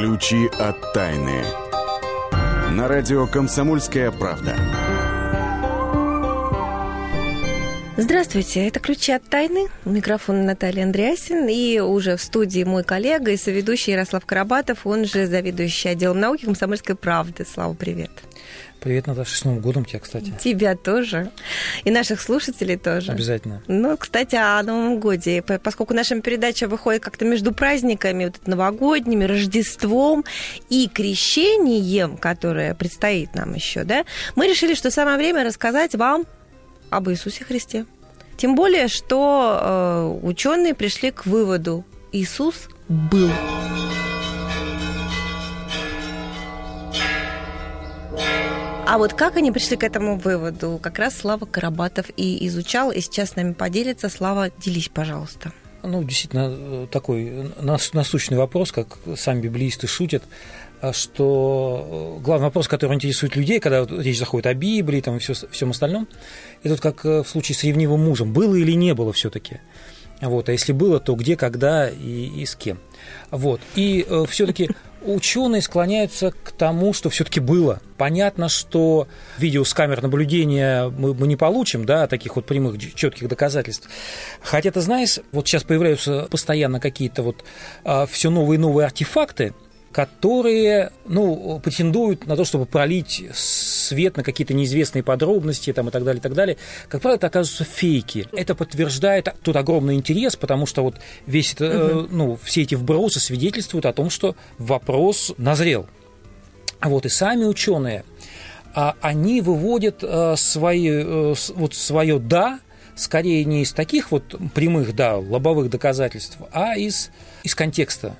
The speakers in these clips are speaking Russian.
Ключи от тайны. На радио «Комсомольская правда». Здравствуйте, это «Ключи от тайны». У микрофона Наталья Андреасин. И уже в студии мой коллега и соведущий Ярослав Карабатов, он же заведующий отделом науки «Комсомольской правды». Слава, привет. Привет, Наташа, с Новым годом тебя, кстати. Тебя тоже. И наших слушателей тоже. Обязательно. Ну, кстати, о Новом годе. Поскольку наша передача выходит как-то между праздниками, вот новогодними, Рождеством и крещением, которое предстоит нам еще, да, мы решили, что самое время рассказать вам об Иисусе Христе. Тем более, что э, ученые пришли к выводу, Иисус был. А вот как они пришли к этому выводу, как раз Слава Карабатов и изучал, и сейчас с нами поделится. Слава, делись, пожалуйста. Ну, действительно, такой насущный вопрос, как сами библеисты шутят, что главный вопрос, который интересует людей, когда речь заходит о Библии там, и все, всем остальном, это вот как в случае с ревнивым мужем, было или не было все-таки. Вот, а если было, то где, когда и, и с кем. Вот. И э, все-таки ученые склоняются к тому, что все-таки было. Понятно, что видео с камер наблюдения мы, мы не получим, да, таких вот прямых четких доказательств. Хотя ты знаешь, вот сейчас появляются постоянно какие-то вот а, все новые и новые артефакты, которые ну, претендуют на то, чтобы пролить свет на какие-то неизвестные подробности там, и так далее, и так далее. Как правило, это оказываются фейки. Это подтверждает тот огромный интерес, потому что вот весь это, угу. ну, все эти вбросы свидетельствуют о том, что вопрос назрел. Вот, и сами ученые, а, они выводят э, свои, э, вот свое «да», скорее не из таких вот прямых, да, лобовых доказательств, а из, из контекста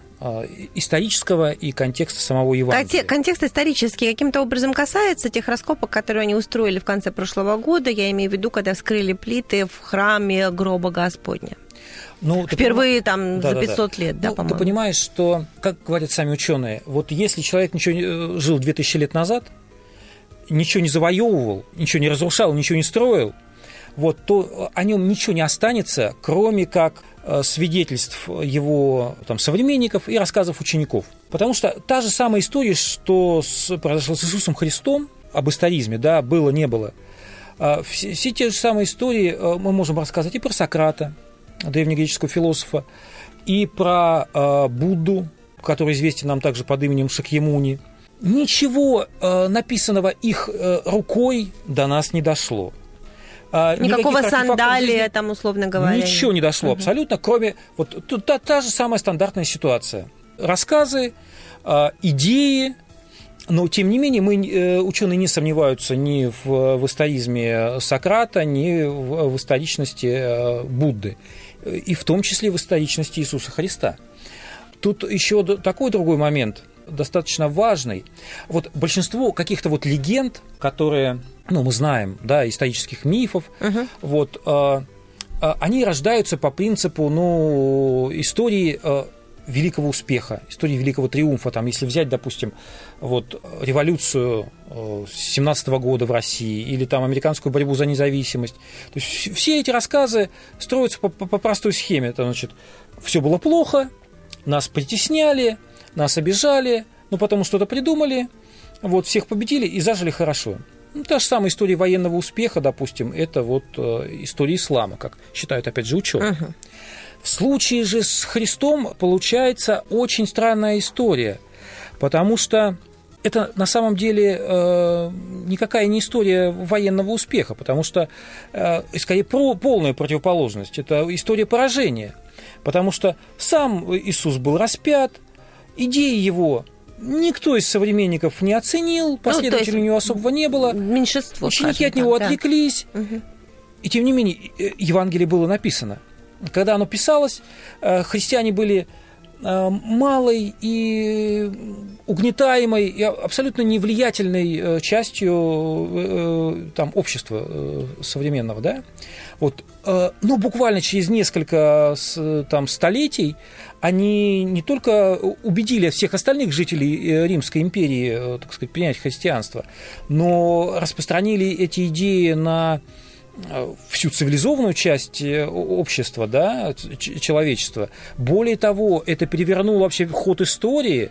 исторического и контекста самого Евангелия. Контекст исторический каким-то образом касается тех раскопок, которые они устроили в конце прошлого года, я имею в виду, когда вскрыли плиты в храме гроба Господня. Ну, Впервые там да, за 500 да, да. лет, да, ну, по-моему. Ты понимаешь, что, как говорят сами ученые, вот если человек ничего не, э, жил 2000 лет назад, ничего не завоевывал, ничего не разрушал, ничего не строил, вот, то о нем ничего не останется, кроме как Э, свидетельств его там, современников и рассказов учеников. Потому что та же самая история, что с, произошла с Иисусом Христом, об историзме, да, было, не было. А все, все те же самые истории э, мы можем рассказать и про Сократа, древнегреческого философа, и про э, Будду, который известен нам также под именем Шакьямуни. Ничего э, написанного их э, рукой до нас не дошло. А, Никакого сандалия, там, условно говоря. Ничего не дошло угу. абсолютно, кроме вот та, та же самая стандартная ситуация. Рассказы, а, идеи, но, тем не менее, мы, э, ученые не сомневаются ни в, в историзме Сократа, ни в, в историчности э, Будды, и в том числе в историчности Иисуса Христа. Тут еще такой другой момент, достаточно важный. Вот большинство каких-то вот легенд, которые ну, мы знаем, да, исторических мифов, uh-huh. вот, э, э, они рождаются по принципу, ну, истории э, великого успеха, истории великого триумфа. Там, если взять, допустим, вот революцию 17 года в России или там американскую борьбу за независимость. То есть все эти рассказы строятся по, по, по простой схеме. Это значит, все было плохо, нас притесняли, нас обижали, но потом что-то придумали, вот всех победили и зажили хорошо. Ну, та же самая история военного успеха, допустим, это вот э, история ислама, как считают, опять же, ученые. Uh-huh. В случае же с Христом получается очень странная история, потому что это на самом деле э, никакая не история военного успеха, потому что э, скорее про, полная противоположность. Это история поражения, потому что сам Иисус был распят, идеи его никто из современников не оценил, последователей ну, у него особого не было. Меньшинство. Ученики от него так, отвлеклись. Да. И тем не менее, э, Евангелие было написано. Когда оно писалось, э, христиане были э, малой и угнетаемой и абсолютно невлиятельной частью там, общества современного. Да? Вот, но буквально через несколько там, столетий они не только убедили всех остальных жителей э, Римской империи, э, так сказать, принять христианство, но распространили эти идеи на э, всю цивилизованную часть общества, да, человечества. Более того, это перевернуло вообще ход истории,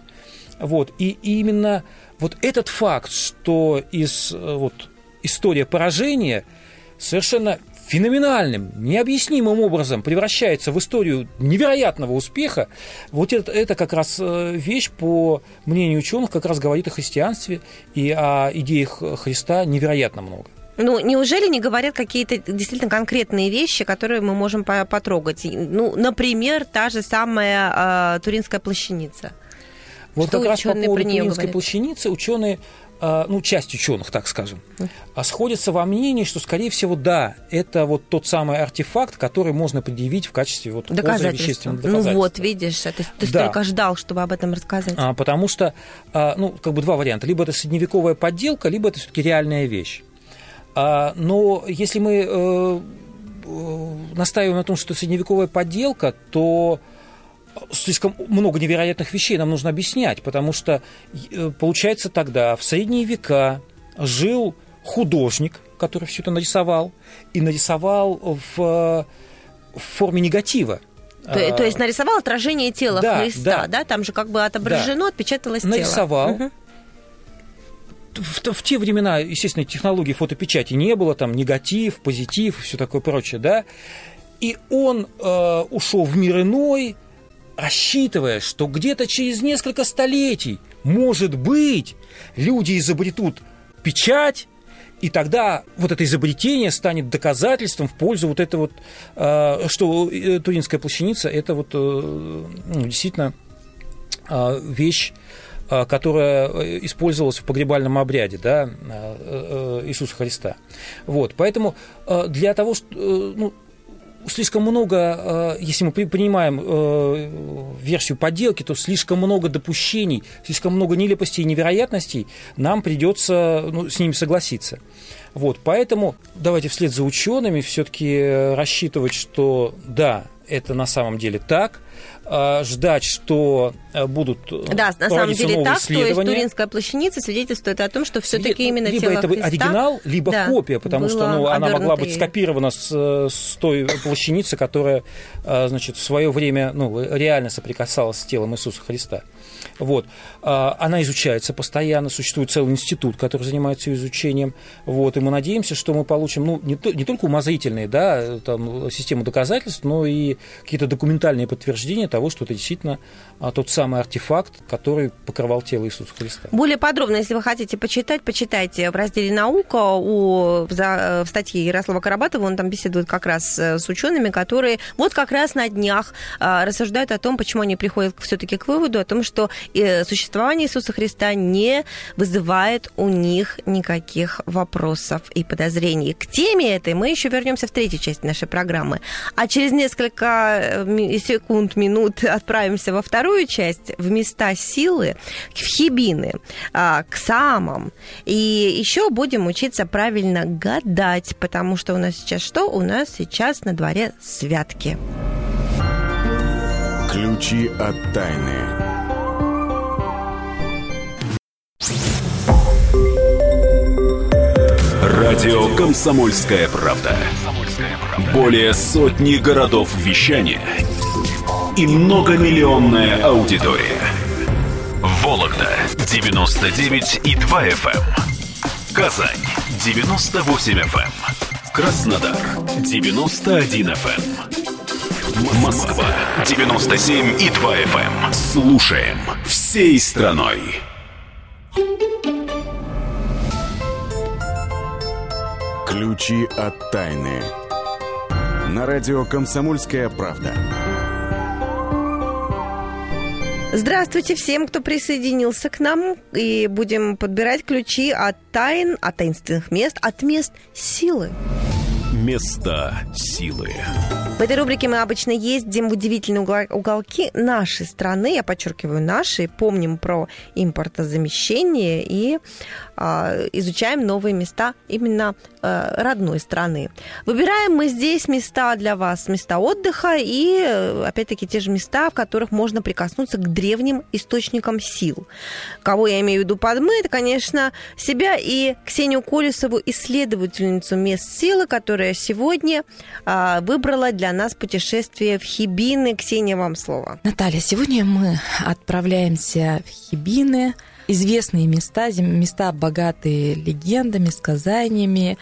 Вот. И именно вот этот факт, что из вот, история поражения совершенно феноменальным, необъяснимым образом превращается в историю невероятного успеха, вот это, это как раз э, вещь, по мнению ученых, как раз говорит о христианстве и о идеях Христа невероятно много. Ну, неужели не говорят какие-то действительно конкретные вещи, которые мы можем потрогать? Ну, например, та же самая э, Туринская плащаница. Вот Что как раз по поводу Туринской плащаницы ученые ну, часть ученых, так скажем, а сходятся во мнении, что, скорее всего, да, это вот тот самый артефакт, который можно предъявить в качестве вот доказательства. Ну вот, видишь, ты, ты да. столько ждал, чтобы об этом рассказать. А, потому что, а, ну, как бы два варианта. Либо это средневековая подделка, либо это все-таки реальная вещь. А, но если мы э, э, настаиваем на том, что это средневековая подделка, то слишком много невероятных вещей нам нужно объяснять, потому что э, получается тогда в средние века жил художник, который все это нарисовал, и нарисовал в, в форме негатива. То, то есть нарисовал отражение тела да, Христа, да. да? Там же как бы отображено, да. отпечаталось нарисовал, тело. В, в те времена, естественно, технологии фотопечати не было, там негатив, позитив, все такое прочее, да. И он э, ушел в мир иной, рассчитывая, что где-то через несколько столетий, может быть, люди изобретут печать, и тогда вот это изобретение станет доказательством в пользу вот этого вот, э, что э, Туринская плащаница – это вот э, ну, действительно вещь, которая использовалась в погребальном обряде да, Иисуса Христа. Вот, поэтому для того, что, ну, слишком много, э, если мы принимаем э, версию подделки, то слишком много допущений, слишком много нелепостей и невероятностей, нам придется ну, с ними согласиться. Вот, поэтому давайте вслед за учеными все-таки рассчитывать, что да, это на самом деле так, ждать, что э, будут э, Да, на самом деле так, то есть Туринская плащаница свидетельствует о том, что все-таки именно либо тело это Христа, оригинал, либо да, копия, потому что ну, она могла быть скопирована с, с той плащаницы, которая, э, значит, в свое время ну, реально соприкасалась с телом Иисуса Христа. Вот. А, она изучается постоянно, существует целый институт, который занимается ее изучением. Вот. И мы надеемся, что мы получим ну, не, то, не только умозрительные да, там, систему доказательств, но и какие-то документальные подтверждения того, что это действительно а, тот самый артефакт, который покрывал тело Иисуса Христа. Более подробно, если вы хотите почитать, почитайте в разделе «Наука» у, в, статье Ярослава Карабатова, он там беседует как раз с учеными, которые вот как раз на днях а, рассуждают о том, почему они приходят все-таки к выводу о том, что существование Иисуса Христа не вызывает у них никаких вопросов и подозрений. К теме этой мы еще вернемся в третьей части нашей программы. А через несколько э, секунд, минут отправимся во вторую часть в места силы, в хибины, а, к самам. И еще будем учиться правильно гадать, потому что у нас сейчас что? У нас сейчас на дворе святки. Ключи от тайны. Радио «Комсомольская правда». Более сотни городов вещания – и многомиллионная аудитория. Вологда 99 и 2 FM. Эм. Казань 98 FM. Эм. Краснодар 91 FM. Эм. Москва 97 и 2 FM. Слушаем всей страной. Ключи от тайны. На радио «Комсомольская правда». Здравствуйте всем, кто присоединился к нам. И будем подбирать ключи от тайн, от таинственных мест, от мест силы. Места силы. В этой рубрике мы обычно ездим в удивительные уголки нашей страны, я подчеркиваю наши, помним про импортозамещение и э, изучаем новые места именно э, родной страны. Выбираем мы здесь места для вас, места отдыха и, опять-таки, те же места, в которых можно прикоснуться к древним источникам сил. Кого я имею в виду под мы, это, конечно, себя и Ксению Колесову, исследовательницу мест силы, которая сегодня а, выбрала для нас путешествие в Хибины. Ксения, вам слово. Наталья, сегодня мы отправляемся в Хибины. Известные места, места богатые легендами, сказаниями.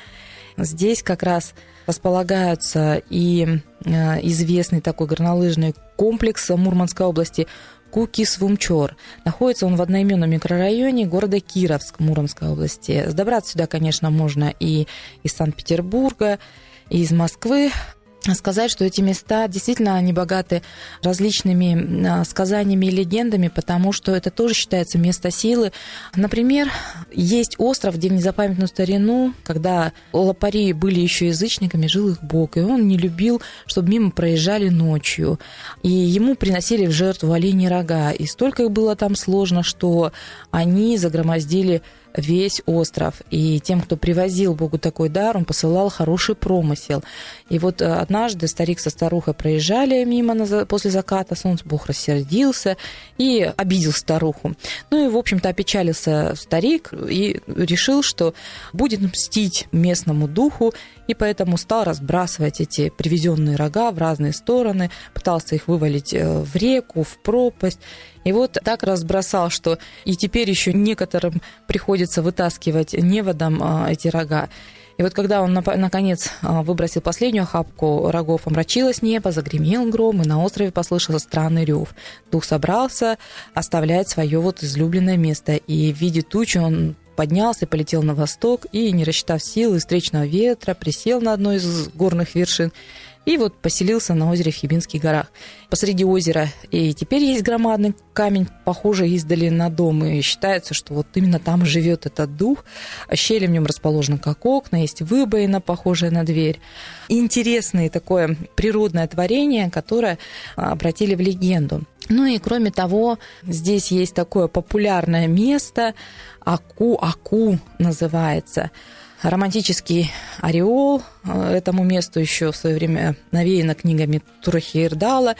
Здесь как раз располагаются и э, известный такой горнолыжный комплекс Мурманской области Кукис-Вумчор. Находится он в одноименном микрорайоне города Кировск, Муромской области. Добраться сюда, конечно, можно и из Санкт-Петербурга, и из Москвы сказать, что эти места действительно они богаты различными а, сказаниями и легендами, потому что это тоже считается место силы. Например, есть остров, где в незапамятную старину, когда лопари были еще язычниками, жил их бог, и он не любил, чтобы мимо проезжали ночью. И ему приносили в жертву оленей рога. И столько их было там сложно, что они загромоздили весь остров. И тем, кто привозил Богу такой дар, он посылал хороший промысел. И вот э, однажды старик со старухой проезжали мимо после заката солнца, Бог рассердился и обидел старуху. Ну и, в общем-то, опечалился старик и решил, что будет мстить местному духу, и поэтому стал разбрасывать эти привезенные рога в разные стороны, пытался их вывалить э, в реку, в пропасть. И вот так разбросал, что и теперь еще некоторым приходится вытаскивать неводом а, эти рога. И вот когда он наконец а, выбросил последнюю охапку рогов, омрачилось небо, загремел гром, и на острове послышался странный рев. Дух собрался оставлять свое вот излюбленное место, и в виде тучи он поднялся и полетел на восток, и, не рассчитав силы встречного ветра, присел на одной из горных вершин и вот поселился на озере в Хибинских горах. Посреди озера и теперь есть громадный камень, похожий издали на дом, и считается, что вот именно там живет этот дух. Щели в нем расположены как окна, есть выбоина, похожая на дверь. Интересное такое природное творение, которое обратили в легенду. Ну и кроме того, здесь есть такое популярное место, Аку-Аку называется – романтический ореол э, этому месту еще в свое время навеяно книгами Турахи Ирдала.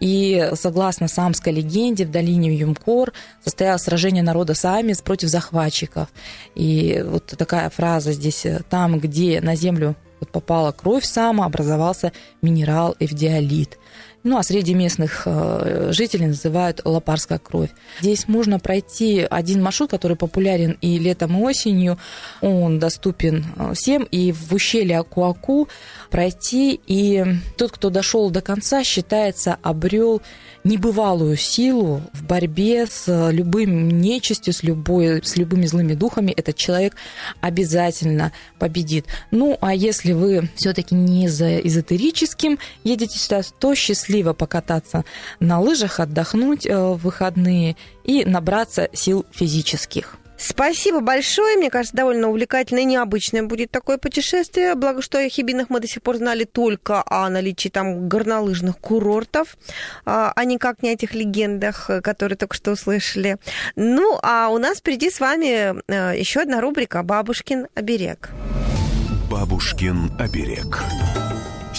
И согласно самской легенде, в долине Юмкор состоялось сражение народа Самис против захватчиков. И вот такая фраза здесь, э, там, где на землю вот попала кровь сама, образовался минерал эвдиолит. Ну, а среди местных э, жителей называют лопарская кровь. Здесь можно пройти один маршрут, который популярен и летом, и осенью. Он доступен э, всем. И в ущелье Акуаку пройти. И тот, кто дошел до конца, считается, обрел небывалую силу в борьбе с любым нечистью, с, любой, с любыми злыми духами. Этот человек обязательно победит. Ну, а если вы все-таки не за эзотерическим едете сюда, то счастливо покататься на лыжах, отдохнуть э, в выходные и набраться сил физических. Спасибо большое. Мне кажется, довольно увлекательное и необычное будет такое путешествие. Благо, что о Хибинах мы до сих пор знали только о наличии там горнолыжных курортов, а, а никак не о этих легендах, которые только что услышали. Ну, а у нас впереди с вами э, еще одна рубрика «Бабушкин оберег». «Бабушкин оберег».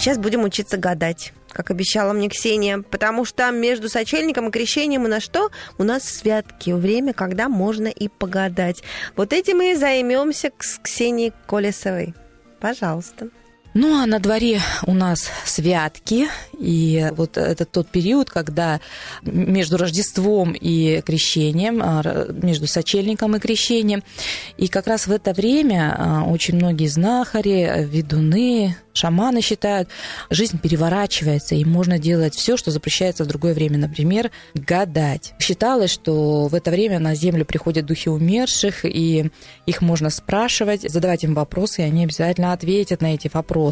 Сейчас будем учиться гадать, как обещала мне Ксения, потому что между сочельником и крещением у нас что? У нас святки, время, когда можно и погадать. Вот этим мы и займемся с Ксенией Колесовой. Пожалуйста. Ну, а на дворе у нас святки, и вот это тот период, когда между Рождеством и крещением, а, между сочельником и крещением, и как раз в это время а, очень многие знахари, ведуны, шаманы считают, жизнь переворачивается, и можно делать все, что запрещается в другое время. Например, гадать. Считалось, что в это время на Землю приходят духи умерших, и их можно спрашивать, задавать им вопросы, и они обязательно ответят на эти вопросы.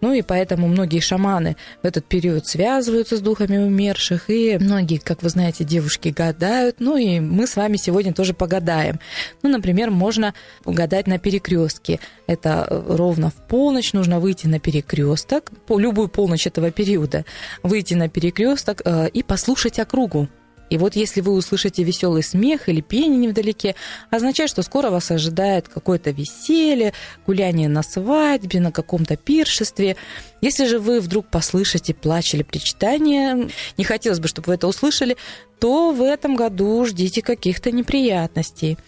Ну и поэтому многие шаманы в этот период связываются с духами умерших, и многие, как вы знаете, девушки гадают. Ну и мы с вами сегодня тоже погадаем. Ну, например, можно угадать на перекрестке. Это ровно в полночь нужно выйти на перекресток, по любую полночь этого периода, выйти на перекресток э, и послушать округу. И вот если вы услышите веселый смех или пение невдалеке, означает, что скоро вас ожидает какое-то веселье, гуляние на свадьбе, на каком-то пиршестве. Если же вы вдруг послышите плач или причитание, не хотелось бы, чтобы вы это услышали, то в этом году ждите каких-то неприятностей.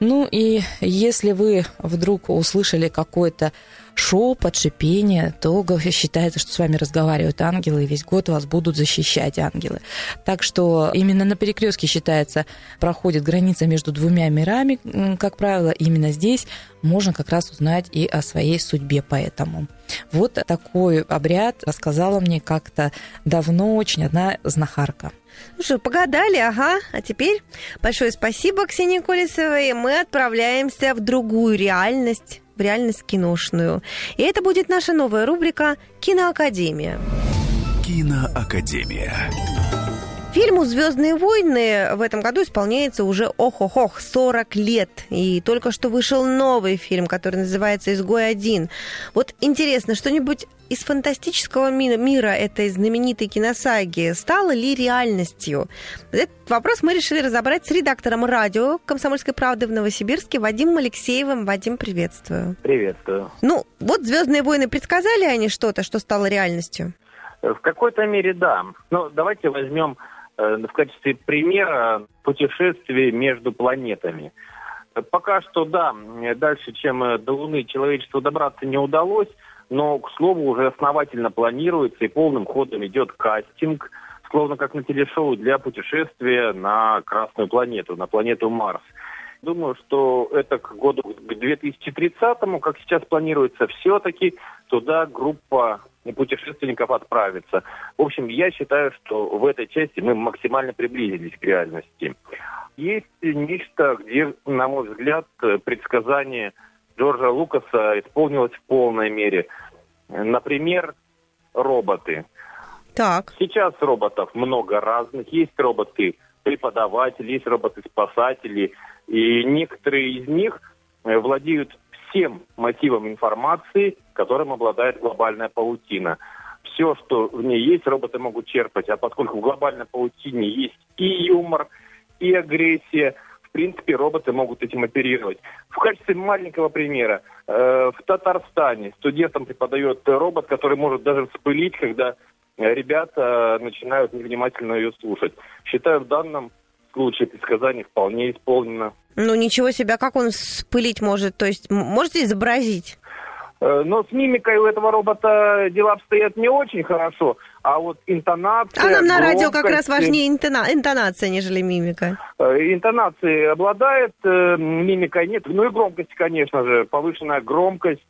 Ну и если вы вдруг услышали какой-то шепот, шипение, то считается, что с вами разговаривают ангелы, и весь год вас будут защищать ангелы. Так что именно на перекрестке считается, проходит граница между двумя мирами, как правило, именно здесь можно как раз узнать и о своей судьбе поэтому. Вот такой обряд рассказала мне как-то давно очень одна знахарка. Ну что, погадали, ага. А теперь большое спасибо Ксении Колесовой. Мы отправляемся в другую реальность, реальность киношную. И это будет наша новая рубрика «Киноакадемия». Киноакадемия. Фильму «Звездные войны» в этом году исполняется уже ох-ох-ох, 40 лет. И только что вышел новый фильм, который называется «Изгой-1». Вот интересно, что-нибудь из фантастического мира этой знаменитой киносаги стало ли реальностью? Этот вопрос мы решили разобрать с редактором радио «Комсомольской правды» в Новосибирске Вадимом Алексеевым. Вадим, приветствую. Приветствую. Ну, вот «Звездные войны» предсказали они что-то, что стало реальностью? В какой-то мере да. Ну, давайте возьмем Э, в качестве примера путешествий между планетами. Пока что, да, дальше, чем э, до Луны, человечеству добраться не удалось, но, к слову, уже основательно планируется и полным ходом идет кастинг, словно как на телешоу для путешествия на Красную планету, на планету Марс. Думаю, что это к году к 2030-му, как сейчас планируется, все-таки туда группа путешественников отправиться. В общем, я считаю, что в этой части мы максимально приблизились к реальности. Есть нечто, где, на мой взгляд, предсказание Джорджа Лукаса исполнилось в полной мере. Например, роботы. Так. Сейчас роботов много разных. Есть роботы преподаватели, есть роботы-спасатели. И некоторые из них владеют всем мотивам информации, которым обладает глобальная паутина. Все, что в ней есть, роботы могут черпать. А поскольку в глобальной паутине есть и юмор, и агрессия, принципе, роботы могут этим оперировать. В качестве маленького примера, э, в Татарстане студентам преподает робот, который может даже вспылить, когда ребята начинают невнимательно ее слушать. Считаю, в данном случае предсказание вполне исполнено. Ну, ничего себе, как он спылить может? То есть, можете изобразить? Э, но с мимикой у этого робота дела обстоят не очень хорошо, а вот интонация... А нам на радио как раз важнее интона... интонация, нежели мимика. Э, интонации обладает, э, мимикой нет. Ну и громкость, конечно же, повышенная громкость.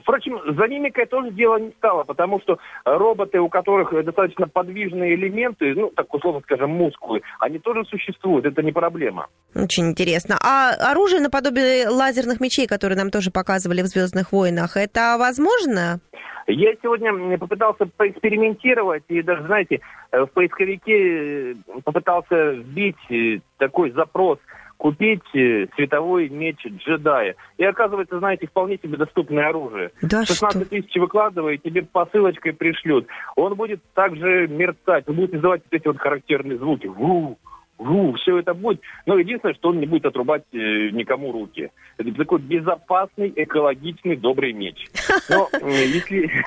Впрочем, за мимикой тоже дело не стало, потому что роботы, у которых достаточно подвижные элементы, ну, так условно скажем, мускулы, они тоже существуют, это не проблема. Очень интересно. А оружие наподобие лазерных мечей, которые нам тоже показывали в «Звездных войнах», это возможно? Я сегодня попытался поэкспериментировать и даже, знаете, э, в поисковике э, попытался вбить э, такой запрос купить световой меч джедая. И оказывается, знаете, вполне себе доступное оружие. Да 16 что? тысяч выкладывай, тебе посылочкой пришлют. Он будет также мерцать, он будет издавать вот эти вот характерные звуки. Ву, ву, все это будет. Но единственное, что он не будет отрубать э, никому руки. Это такой безопасный, экологичный, добрый меч. Но э, если...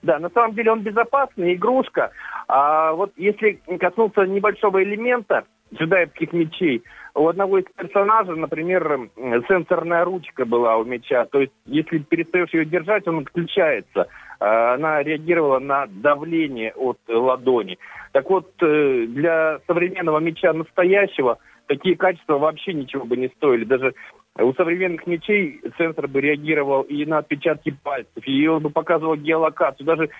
Да, на самом деле он безопасный, игрушка. А вот если коснуться небольшого элемента, джедаевских мечей, у одного из персонажей, например, сенсорная ручка была у меча. То есть, если перестаешь ее держать, он отключается. А, она реагировала на давление от ладони. Так вот, э, для современного меча настоящего такие качества вообще ничего бы не стоили. Даже у современных мечей сенсор бы реагировал и на отпечатки пальцев, и он бы показывал геолокацию, даже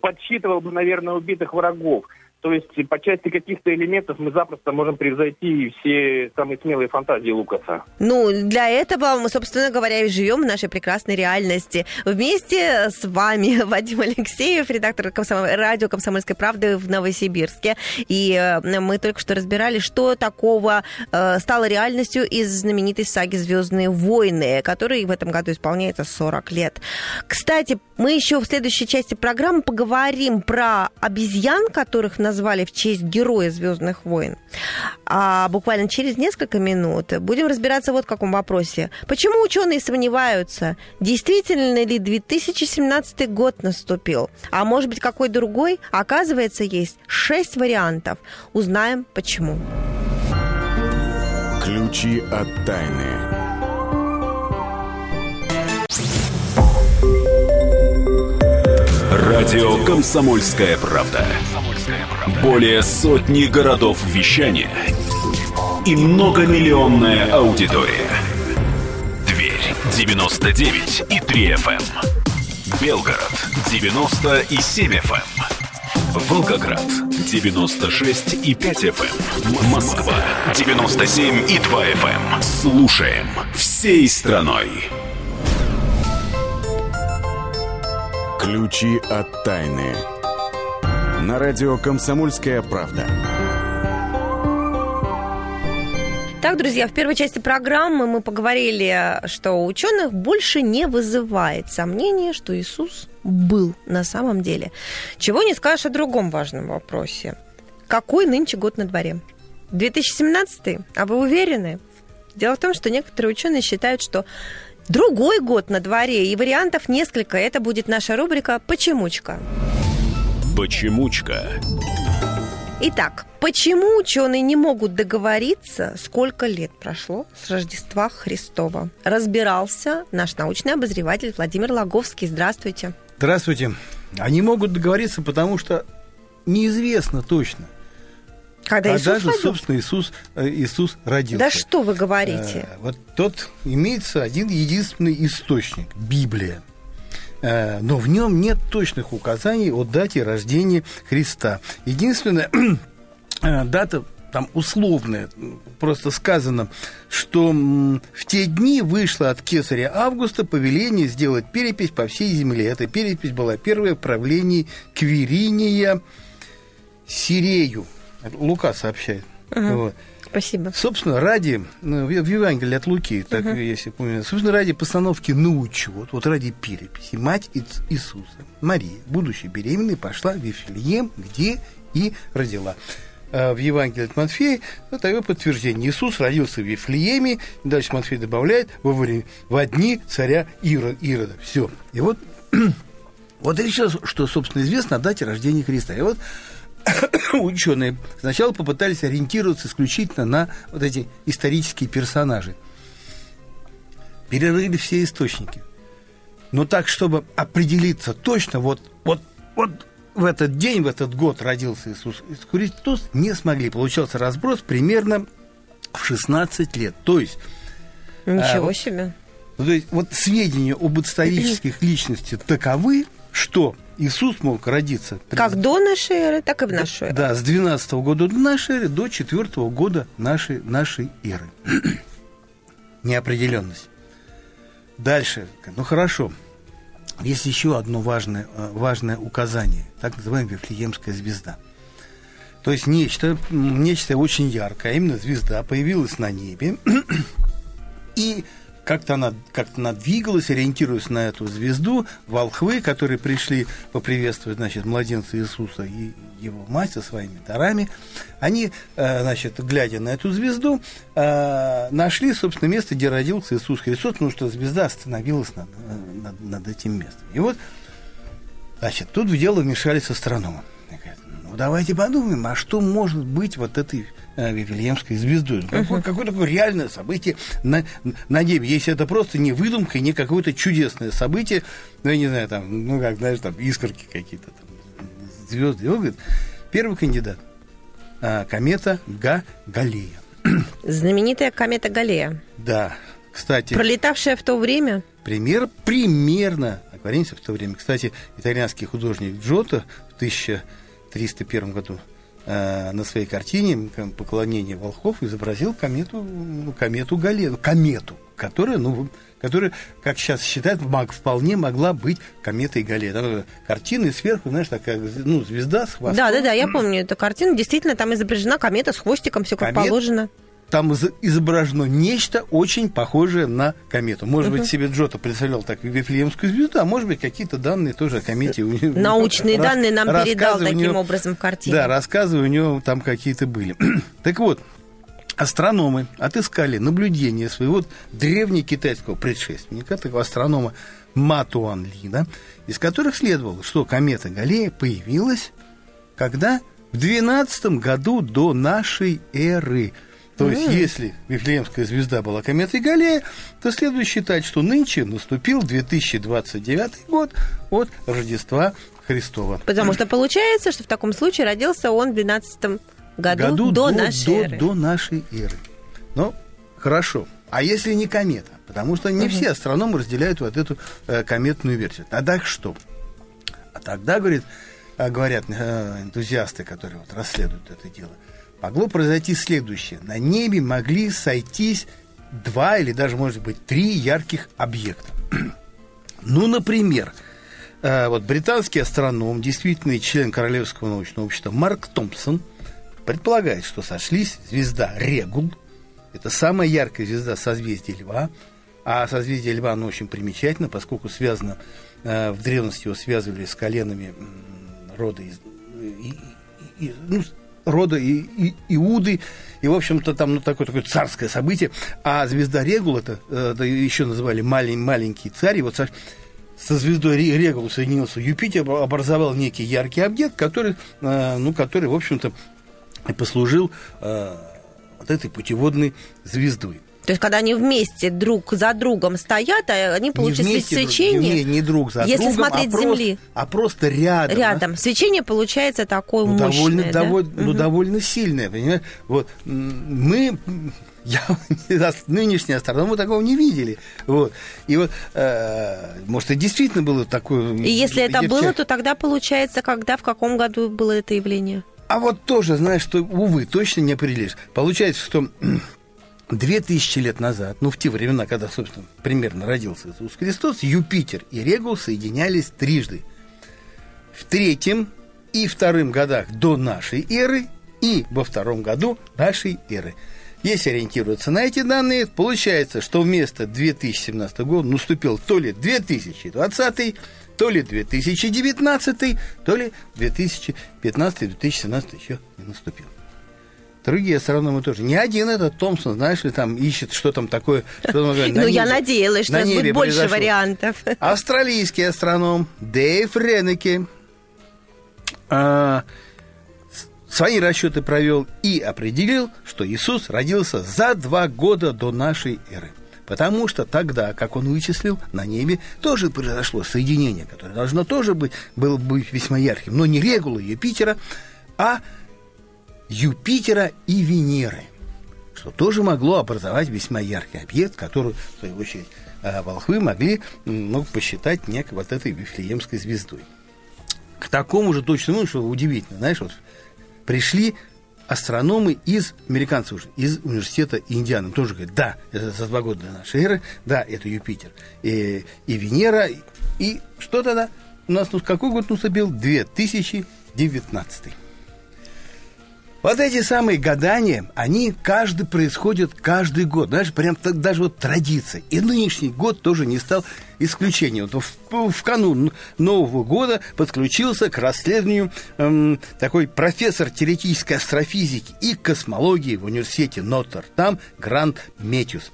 подсчитывал бы, наверное, убитых врагов. То есть по части каких-то элементов мы запросто можем превзойти все самые смелые фантазии Лукаса. Ну, для этого мы, собственно говоря, и живем в нашей прекрасной реальности. Вместе с вами Вадим Алексеев, редактор комсомол... радио «Комсомольской правды» в Новосибирске. И э, мы только что разбирали, что такого э, стало реальностью из знаменитой саги «Звездные войны», которой в этом году исполняется 40 лет. Кстати, мы еще в следующей части программы поговорим про обезьян, которых назвали в честь героя Звездных войн. А буквально через несколько минут будем разбираться вот в каком вопросе. Почему ученые сомневаются, действительно ли 2017 год наступил? А может быть, какой другой? Оказывается, есть шесть вариантов. Узнаем, почему. Ключи от тайны. Радио «Комсомольская правда». Более сотни городов вещания и многомиллионная аудитория. Дверь 99 и 3 FM. эм. Белгород 90 и 7 FM. эм. Волгоград 96 и 5 FM. Москва 97 и 2 FM. Слушаем всей страной. Ключи от тайны. На радио «Комсомольская правда». Так, друзья, в первой части программы мы поговорили, что у ученых больше не вызывает сомнения, что Иисус был на самом деле. Чего не скажешь о другом важном вопросе. Какой нынче год на дворе? 2017? А вы уверены? Дело в том, что некоторые ученые считают, что другой год на дворе, и вариантов несколько. Это будет наша рубрика «Почемучка». Почемучка. Итак, почему ученые не могут договориться, сколько лет прошло с Рождества Христова? Разбирался наш научный обозреватель Владимир Логовский. Здравствуйте. Здравствуйте. Они могут договориться, потому что неизвестно точно. Когда Иисус Когда же, родился? собственно, Иисус, э, Иисус родился. Да что вы говорите? Э, Вот тот имеется один единственный источник – Библия. Э, Но в нем нет точных указаний о дате рождения Христа. Единственная э, дата там условная, просто сказано, что в те дни вышло от кесаря Августа повеление сделать перепись по всей земле. Эта перепись была первая в правлении Квириния Сирею. Лука сообщает. Вот. Спасибо. Собственно, ради, ну, в в Евангелии от Луки, так если помню, собственно, ради постановки на учет, вот ради переписи, мать Иисуса, Мария, будучи беременной, пошла в Вифлеем, где и родила. А В Евангелии от Матфея это его подтверждение. Иисус родился в Вифлееме, дальше Матфей добавляет, во, время, во дни царя Иро- Ирода. Все. И вот, вот сейчас, что, собственно, известно о дате рождения Христа. И вот ученые сначала попытались ориентироваться исключительно на вот эти исторические персонажи. Перерыли все источники. Но так, чтобы определиться точно, вот, вот, вот в этот день, в этот год родился Иисус Христос, не смогли. Получался разброс примерно в 16 лет. То есть Ничего вот- себе. ну, то есть вот сведения об исторических личностях таковы, что Иисус мог родиться Как до нашей эры, так и в нашу эру. да, с 12 года до нашей эры до 4 года нашей, нашей эры. Неопределенность. Дальше. Ну хорошо. Есть еще одно важное, э, важное указание, так называемая Вифлеемская звезда. То есть нечто, нечто очень яркое, а именно звезда, появилась на небе, и как-то она, как-то она двигалась, ориентируясь на эту звезду, волхвы, которые пришли поприветствовать, значит, младенца Иисуса и его мать со своими дарами, они, э, значит, глядя на эту звезду, э, нашли, собственно, место, где родился Иисус Христос, потому что звезда остановилась над, э, над, над этим местом. И вот, значит, тут в дело вмешались астрономы. Говорят, Ну, давайте подумаем, а что может быть вот этой Вифлеемской звездой? Ну, Какое, какое такое реальное событие на, на небе? Если это просто не выдумка, не какое-то чудесное событие, ну, я не знаю, там, ну, как, знаешь, там, искорки какие-то, там, звезды. И он говорит, первый кандидат а, комета Га Галлея. Знаменитая комета Галлея, Да, кстати, пролетавшая в то время. пример, примерно, оговоримся в то время. Кстати, итальянский художник Джотто в 1301 году э, на своей картине «Поклонение волхов» изобразил комету, ну, комету Галлею, комету, которая, ну, которая, как сейчас считают, мог- вполне могла быть кометой э, картина и сверху, знаешь, такая, ну, звезда с хвостом. Да, да, да, я помню эту картину. Действительно, там изображена комета с хвостиком, все как Комет- положено. Там из- изображено нечто очень похожее на комету. Может быть, себе Джотто представлял так Вифлеемскую звезду, а может быть, какие-то данные тоже о комете. Научные данные нам передал таким него- образом в картине. Да, рассказы у него там какие-то были. так вот, астрономы отыскали наблюдение своего древнекитайского предшественника, такого астронома Матуанлина, из которых следовало, что комета Галлея появилась когда? В 12 году до нашей эры. То есть, если Вифлеемская звезда была кометой Галлея, то следует считать, что нынче наступил 2029 год от Рождества Христова. Потому что получается, что в таком случае родился он в 12 году, году до, нашей до, эры. до нашей эры. Ну, хорошо. А если не комета? Потому что не все астрономы разделяют вот эту э, кометную версию. Тогда что? А тогда, говорит, э, говорят э, энтузиасты, которые вот расследуют это дело, могло произойти следующее. На небе могли сойтись два или даже, может быть, три ярких объекта. ну, например, э, вот британский астроном, действительный член Королевского научного общества Марк Томпсон предполагает, что сошлись звезда Регул, это самая яркая звезда созвездия Льва, а созвездие Льва, оно очень примечательно, поскольку связано, э, в древности его связывали с коленами рода из, и- и- и- ну, рода и, и- Иуды, и, в общем-то, там ну, такое, такое царское событие. А звезда Регул, это, это еще называли малень- маленький царь, вот со, со звездой Ре- Регул соединился Юпитер, образовал некий яркий объект, который, э, ну, который в общем-то, послужил э, вот этой путеводной звездой. То есть, когда они вместе друг за другом стоят, а они получат не вместе, друг- свечение. не, не друг за Если другом, смотреть а с просто, Земли. а просто рядом. Рядом. Свечение получается такое Ну, мощное. довольно, да? довольно, ну, Мгм. довольно сильное, понимаешь? Вот мы, я, нынешние астрономы такого не видели. Вот. И вот, э, может, и действительно было такое... И если это ярче- было, то тогда получается, когда, в каком году было это явление? А вот тоже, знаешь, что, увы, точно не определишь. Получается, что две тысячи лет назад, ну, в те времена, когда, собственно, примерно родился Иисус Христос, Юпитер и Регул соединялись трижды. В третьем и вторым годах до нашей эры и во втором году нашей эры. Если ориентироваться на эти данные, получается, что вместо 2017 года наступил то ли 2020, то ли 2019, то ли 2015-2017 еще не наступил. Другие астрономы тоже. Не один этот Томпсон, знаешь ли, там ищет, что там такое. Что там, на ну, я небе- надеялась, что на будет больше произошло. вариантов. Австралийский астроном Дэйв Ренеке а, свои расчеты провел и определил, что Иисус родился за два года до нашей эры. Потому что тогда, как он вычислил, на небе тоже произошло соединение, которое должно тоже быть, было быть весьма ярким. Но не Регула Юпитера, а Юпитера и Венеры что тоже могло образовать весьма яркий объект, который, в свою очередь, э, волхвы могли ну, посчитать некой вот этой Вифлеемской звездой. К такому же точному, что удивительно, знаешь, вот пришли астрономы из, американцев уже, из университета Индианы, тоже говорят, да, это за два года до нашей эры, да, это Юпитер и, и Венера, и, и что тогда? У нас тут какой год наступил? 2019. Вот эти самые гадания, они каждый происходят каждый год. Знаешь, прям так даже вот традиция. И нынешний год тоже не стал исключением. Вот в, в канун Нового года подключился к расследованию эм, такой профессор теоретической астрофизики и космологии в университете Нотр-Дам Грант Метьюс.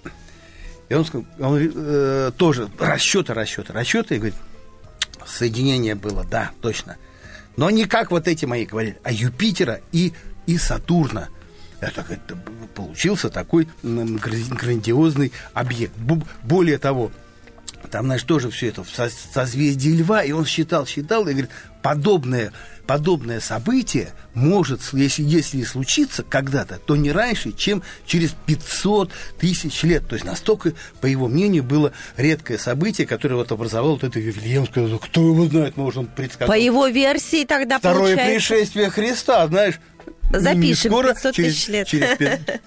И он, сказал- он э, тоже расчеты, расчеты, расчеты, и говорит, соединение было, да, точно. Но не как вот эти мои говорили, а Юпитера и, и Сатурна. Это, это получился такой грандиозный объект. Более того, там, знаешь, тоже все это в со- созвездии Льва, и он считал, считал, и говорит, подобное, подобное событие может, если, если и случится когда-то, то не раньше, чем через 500 тысяч лет. То есть настолько, по его мнению, было редкое событие, которое вот образовало вот это Вифлеемское, кто его знает, можно предсказать. По его версии тогда Второе получается... пришествие Христа, знаешь. Запишем, не скоро, 500 через, тысяч лет. Через,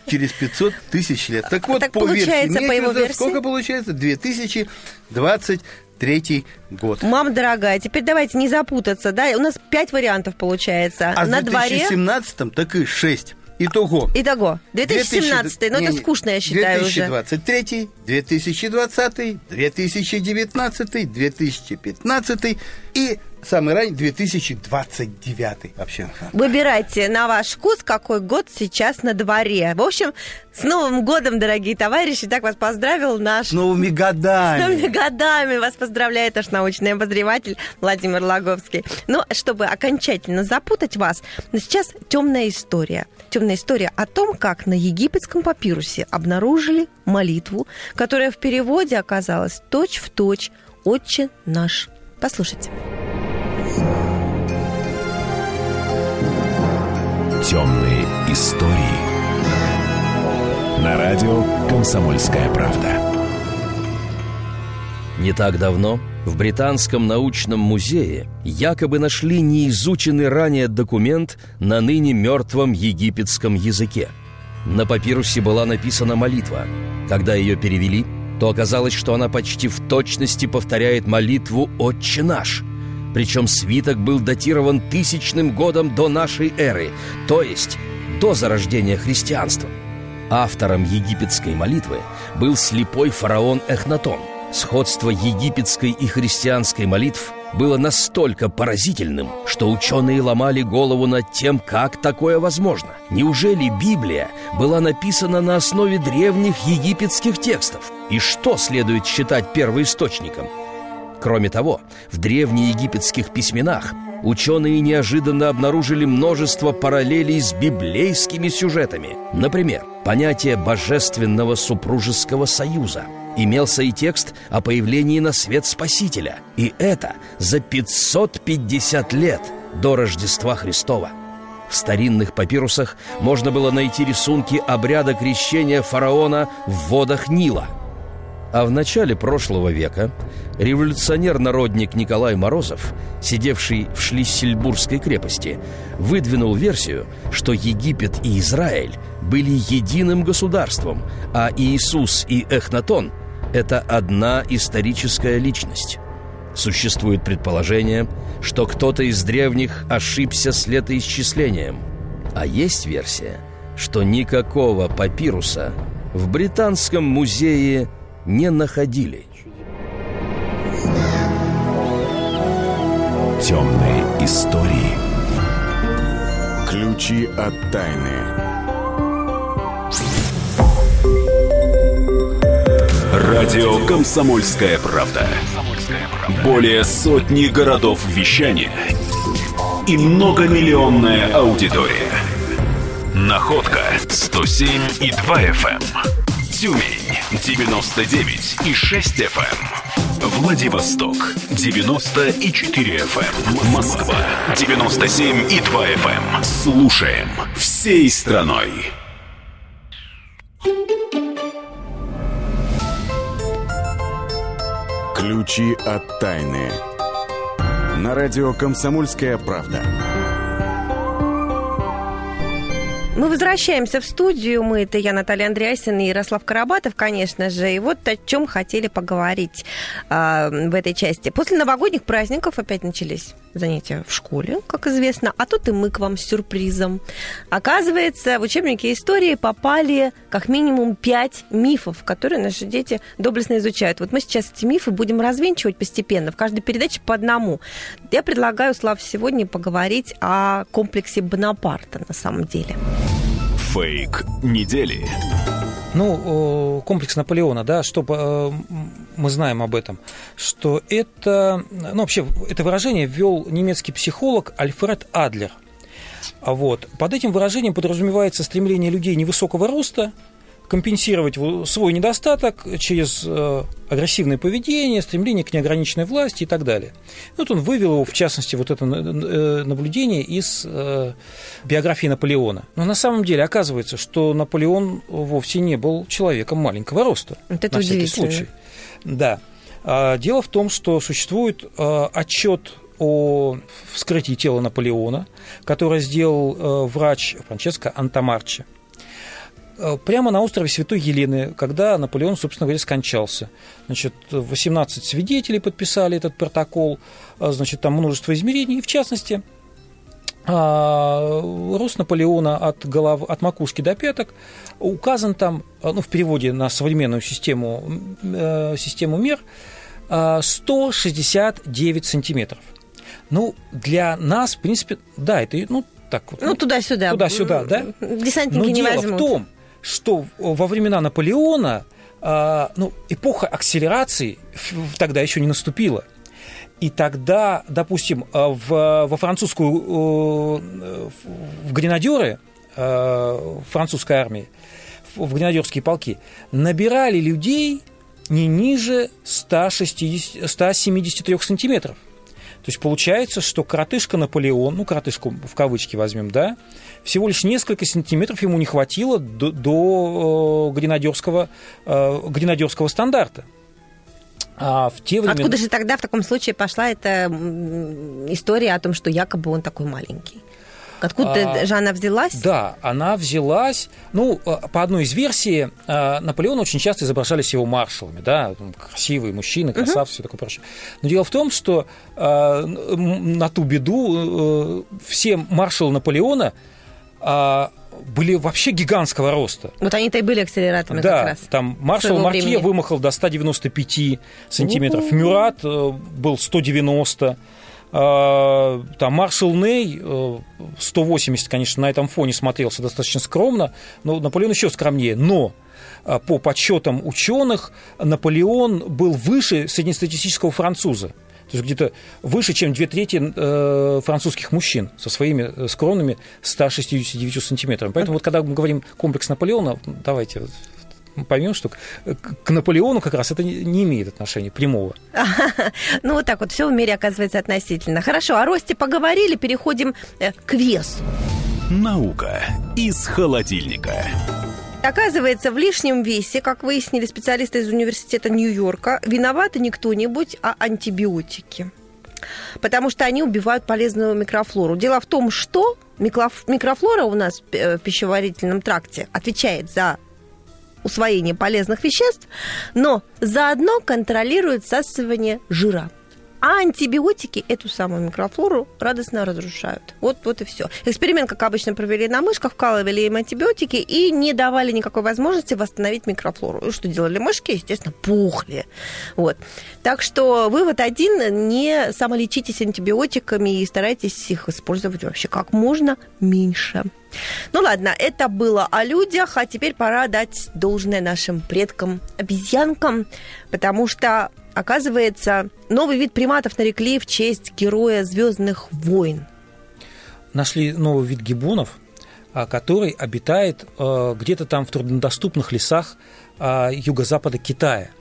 через 500 тысяч лет. Так вот, Так по получается, версии по его версии? сколько получается? 2023 год. Мама дорогая, теперь давайте не запутаться, да? У нас пять вариантов получается. А На в дворе... 2017 так и 6. Итого. Итого, 2017, но не, это скучно, я считаю, уже. 2023, 2020, 2019, 2015 и самый ранний 2029 вообще. Выбирайте на ваш вкус, какой год сейчас на дворе. В общем, с Новым годом, дорогие товарищи! Так вас поздравил наш... С новыми С годами. новыми годами вас поздравляет наш научный обозреватель Владимир Логовский. Но чтобы окончательно запутать вас, сейчас темная история. Темная история о том, как на египетском папирусе обнаружили молитву, которая в переводе оказалась точь-в-точь «Отче наш». Послушайте. Темные истории. На радио «Комсомольская правда». Не так давно в Британском научном музее якобы нашли неизученный ранее документ на ныне мертвом египетском языке. На папирусе была написана молитва. Когда ее перевели, то оказалось, что она почти в точности повторяет молитву «Отче наш», причем свиток был датирован тысячным годом до нашей эры, то есть до зарождения христианства. Автором египетской молитвы был слепой фараон Эхнатон. Сходство египетской и христианской молитв было настолько поразительным, что ученые ломали голову над тем, как такое возможно. Неужели Библия была написана на основе древних египетских текстов? И что следует считать первоисточником? Кроме того, в древнеегипетских письменах ученые неожиданно обнаружили множество параллелей с библейскими сюжетами. Например, понятие божественного супружеского союза. Имелся и текст о появлении на свет Спасителя. И это за 550 лет до Рождества Христова. В старинных папирусах можно было найти рисунки обряда крещения фараона в водах Нила – а в начале прошлого века революционер-народник Николай Морозов, сидевший в Шлиссельбургской крепости, выдвинул версию, что Египет и Израиль были единым государством, а Иисус и Эхнатон – это одна историческая личность. Существует предположение, что кто-то из древних ошибся с летоисчислением. А есть версия, что никакого папируса в Британском музее не находили. Темные истории. Ключи от тайны. Радио «Комсомольская правда». Более сотни городов вещания и многомиллионная аудитория. Находка 107 и 2 FM. Тюмень 99 и 6 FM. Эм. Владивосток 90 и 4 FM. Эм. Москва 97 и 2 FM. Эм. Слушаем всей страной. Ключи от тайны. На радио «Комсомольская правда». Мы возвращаемся в студию. Мы, это я, Наталья Андреасин и Ярослав Карабатов, конечно же. И вот о чем хотели поговорить э, в этой части. После новогодних праздников опять начались занятия в школе, как известно. А тут и мы к вам с сюрпризом. Оказывается, в учебнике истории попали как минимум пять мифов, которые наши дети доблестно изучают. Вот мы сейчас эти мифы будем развенчивать постепенно, в каждой передаче по одному. Я предлагаю, Слав, сегодня поговорить о комплексе Бонапарта на самом деле. Фейк недели. Ну, комплекс Наполеона, да, что э, мы знаем об этом, что это, ну, вообще, это выражение ввел немецкий психолог Альфред Адлер. А вот. Под этим выражением подразумевается стремление людей невысокого роста компенсировать свой недостаток через э, агрессивное поведение, стремление к неограниченной власти и так далее. Вот он вывел его, в частности, вот это э, наблюдение из э, биографии Наполеона. Но на самом деле оказывается, что Наполеон вовсе не был человеком маленького роста. Вот это на всякий случай. Да. А, дело в том, что существует отчет о вскрытии тела Наполеона, которое сделал врач Франческо Антамарчи. Э, прямо на острове Святой Елены, когда Наполеон, собственно говоря, скончался. Значит, 18 свидетелей подписали этот протокол, э, значит, там множество измерений, и в частности, а, рост Наполеона от, голов, от макушки до пяток указан там, э, ну, в переводе на современную систему, систему мер, 169 сантиметров. Ну, для нас, в принципе, да, это, ну, так вот. Ну, туда-сюда. Туда-сюда, да? Десантники Но не дело возьмут. в том, что во времена Наполеона а, ну, эпоха акселерации тогда еще не наступила. И тогда, допустим, а, в, во французскую, в гренадеры французской армии, в гренадерские полки, набирали людей не ниже 160, 173 сантиметров. То есть получается, что коротышка Наполеон, ну, коротышку в кавычки возьмем, да, всего лишь несколько сантиметров ему не хватило до, до э, гренадерского, э, гренадерского стандарта. А в те времена... Откуда же тогда в таком случае пошла эта история о том, что якобы он такой маленький? Откуда а, же она взялась? Да, она взялась. Ну, а, по одной из версий, Наполеон очень часто изображались его маршалами, да, красивые мужчины, красавцы, угу. все такое прочее. Но дело в том, что на ту беду э, все маршалы Наполеона были вообще гигантского роста. Вот они-то и были акселераторами да, как раз. там маршал Мартье времени. вымахал до 195 сантиметров, У-у-у. Мюрат э, был 190 а, там маршал Ней 180, э, конечно, на этом фоне смотрелся достаточно скромно, но Наполеон еще скромнее. Но а, по подсчетам ученых Наполеон был выше среднестатистического француза. То есть где-то выше, чем две трети э, французских мужчин со своими э, скромными 169 сантиметрами. Поэтому вот когда мы говорим комплекс Наполеона, давайте поймем, что к Наполеону как раз это не имеет отношения прямого. Ну, вот так вот все в мире оказывается относительно. Хорошо, о росте поговорили, переходим э, к весу. Наука из холодильника. Оказывается, в лишнем весе, как выяснили специалисты из университета Нью-Йорка, виноваты не кто-нибудь, а антибиотики. Потому что они убивают полезную микрофлору. Дело в том, что микрофлора у нас э, в пищеварительном тракте отвечает за усвоение полезных веществ, но заодно контролирует всасывание жира. А антибиотики эту самую микрофлору радостно разрушают. Вот, вот и все. Эксперимент, как обычно, провели на мышках, вкалывали им антибиотики и не давали никакой возможности восстановить микрофлору. И что делали мышки? Естественно, пухли. Вот. Так что вывод один, не самолечитесь антибиотиками и старайтесь их использовать вообще как можно меньше. Ну ладно, это было о людях, а теперь пора дать должное нашим предкам обезьянкам, потому что Оказывается, новый вид приматов нарекли в честь героя Звездных войн. Нашли новый вид гибонов, а, который обитает а, где-то там в труднодоступных лесах а, юго-запада Китая.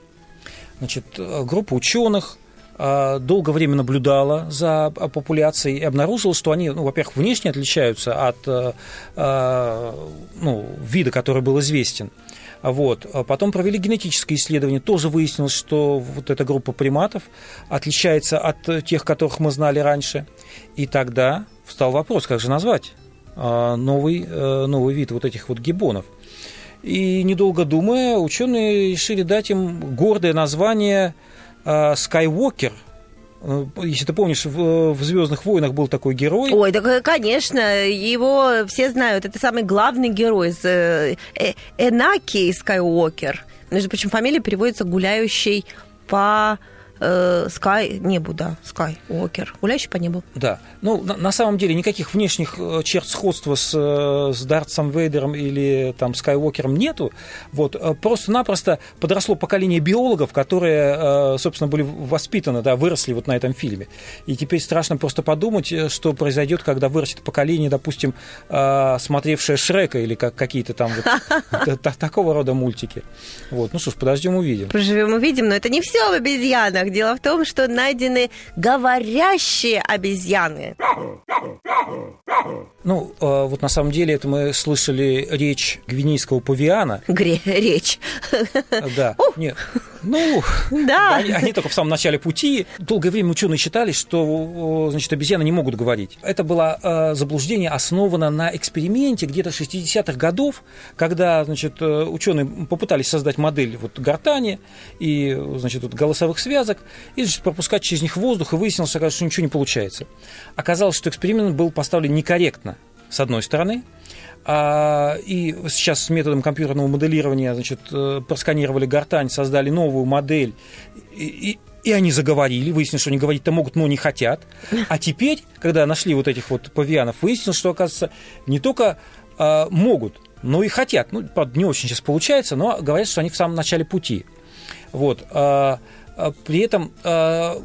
Значит, группа ученых долгое время наблюдала за популяцией и обнаружила, что они, ну, во-первых, внешне отличаются от ну, вида, который был известен – вот. А потом провели генетическое исследование. Тоже выяснилось, что вот эта группа приматов отличается от тех, которых мы знали раньше. И тогда встал вопрос, как же назвать а, новый, э, новый вид вот этих вот гибонов. И недолго думая, ученые решили дать им гордое название Skywalker – Э, если ты помнишь, в, в Звездных войнах был такой герой. Ой, так э, конечно, его все знают. Это самый главный герой из э, Энаки Скайуокер. Между прочим, фамилия переводится гуляющий по Скай, небу, да, Скай Уокер, гуляющий по небу. Да, ну, на, на самом деле никаких внешних э, черт сходства с, э, с Дартсом Вейдером или там Скайуокером нету. Вот, э, просто-напросто подросло поколение биологов, которые, собственно, были воспитаны, да, выросли вот на этом фильме. И теперь страшно просто подумать, что произойдет, когда вырастет поколение, допустим, смотревшее Шрека или как, какие-то там вот такого рода мультики. Вот, ну что ж, подождем, увидим. Поживем, увидим, но это не все в обезьянах обезьянах. Дело в том, что найдены говорящие обезьяны. Ну, э, вот на самом деле это мы слышали речь гвинейского павиана. Гре речь. Да. Нет. Ну, да. Они, они только в самом начале пути. Долгое время ученые считали, что значит, обезьяны не могут говорить. Это было э, заблуждение, основано на эксперименте где-то 60-х годов, когда значит, э, ученые попытались создать модель вот, гортани и значит, вот, голосовых связок, и значит, пропускать через них воздух, и выяснилось, что ничего не получается. Оказалось, что эксперимент был поставлен некорректно, с одной стороны, и сейчас с методом компьютерного моделирования значит, э, просканировали гортань, создали новую модель, и, и они заговорили, выяснилось, что они говорить-то могут, но не хотят. А теперь, когда нашли вот этих вот павианов, выяснилось, что, оказывается, не только а, могут, но и хотят. Ну, правда, не очень сейчас получается, но говорят, что они в самом начале пути. Вот. А, а, при этом а,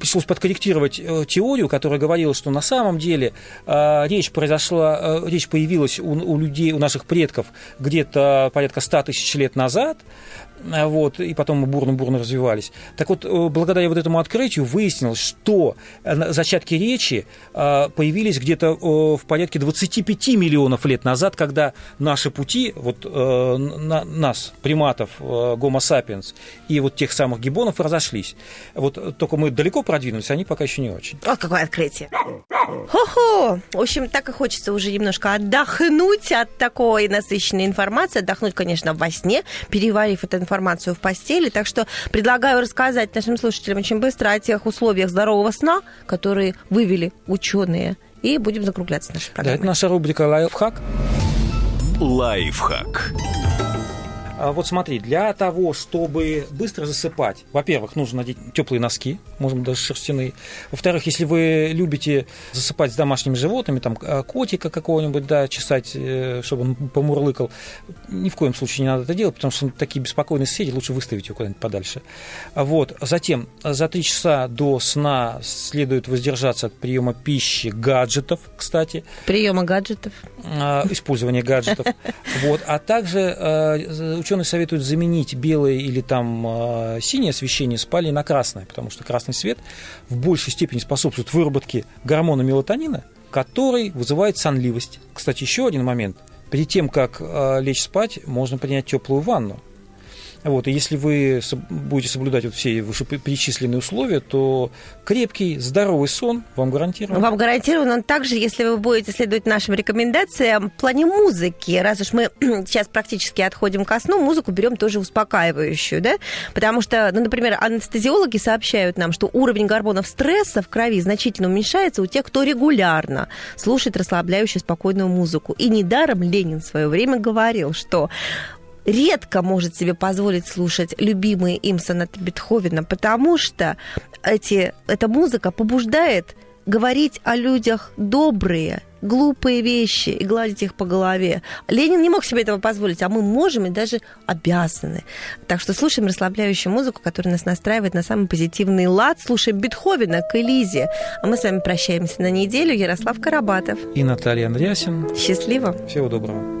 пришлось подкорректировать э, теорию, которая говорила, что на самом деле э, речь произошла, э, речь появилась у, у людей, у наших предков где-то порядка 100 тысяч лет назад, вот, и потом мы бурно-бурно развивались. Так вот, э, благодаря вот этому открытию выяснилось, что э, зачатки речи э, появились где-то в порядке 25 миллионов лет назад, когда наши пути, вот нас, приматов, гомо сапиенс, и вот тех самых гибонов разошлись. Вот только мы далеко продвинулись, они пока еще не очень. О, какое открытие! Хо-хо! В общем, так и хочется уже немножко отдохнуть от такой насыщенной информации, отдохнуть, конечно, во сне, переварив эту информацию в постели. Так что предлагаю рассказать нашим слушателям очень быстро о тех условиях здорового сна, которые вывели ученые. И будем закругляться нашей программой. Да, это наша рубрика «Лайфхак». Лайфхак. А вот смотри, для того, чтобы быстро засыпать, во-первых, нужно надеть теплые носки, можно даже шерстяные. Во-вторых, если вы любите засыпать с домашними животными, там а, котика какого-нибудь, да, чесать, э, чтобы он помурлыкал, ни в коем случае не надо это делать, потому что такие беспокойные соседи, лучше выставить его куда-нибудь подальше. Вот. Затем, за три часа до сна следует воздержаться от приема пищи, гаджетов, кстати. Приема гаджетов. А, использования гаджетов. Вот. А также ученые советуют заменить белое или там а, синее освещение спальни на красное, потому что красный свет в большей степени способствует выработке гормона мелатонина, который вызывает сонливость. Кстати, еще один момент. Перед тем, как а, лечь спать, можно принять теплую ванну. Вот, и если вы будете соблюдать вот все вышеперечисленные условия, то крепкий, здоровый сон вам гарантирован. Вам гарантирован он также, если вы будете следовать нашим рекомендациям в плане музыки. Раз уж мы сейчас практически отходим ко сну, музыку берем тоже успокаивающую, да? Потому что, ну, например, анестезиологи сообщают нам, что уровень гормонов стресса в крови значительно уменьшается у тех, кто регулярно слушает расслабляющую спокойную музыку. И недаром Ленин в свое время говорил, что редко может себе позволить слушать любимые им сонаты Бетховена, потому что эти, эта музыка побуждает говорить о людях добрые, глупые вещи и гладить их по голове. Ленин не мог себе этого позволить, а мы можем и даже обязаны. Так что слушаем расслабляющую музыку, которая нас настраивает на самый позитивный лад. Слушаем Бетховена к Элизе. А мы с вами прощаемся на неделю. Ярослав Карабатов. И Наталья Андреасин. Счастливо. Всего доброго.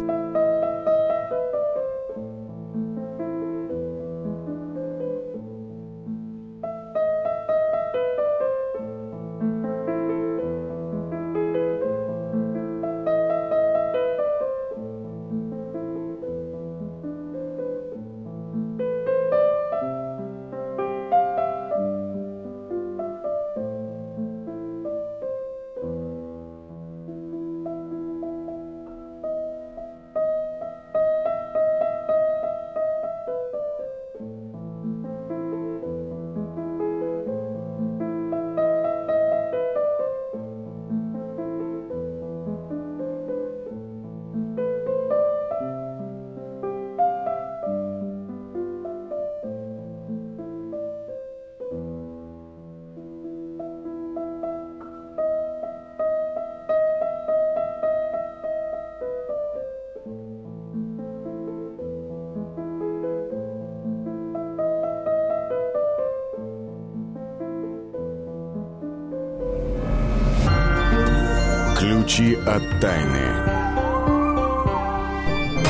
От тайны.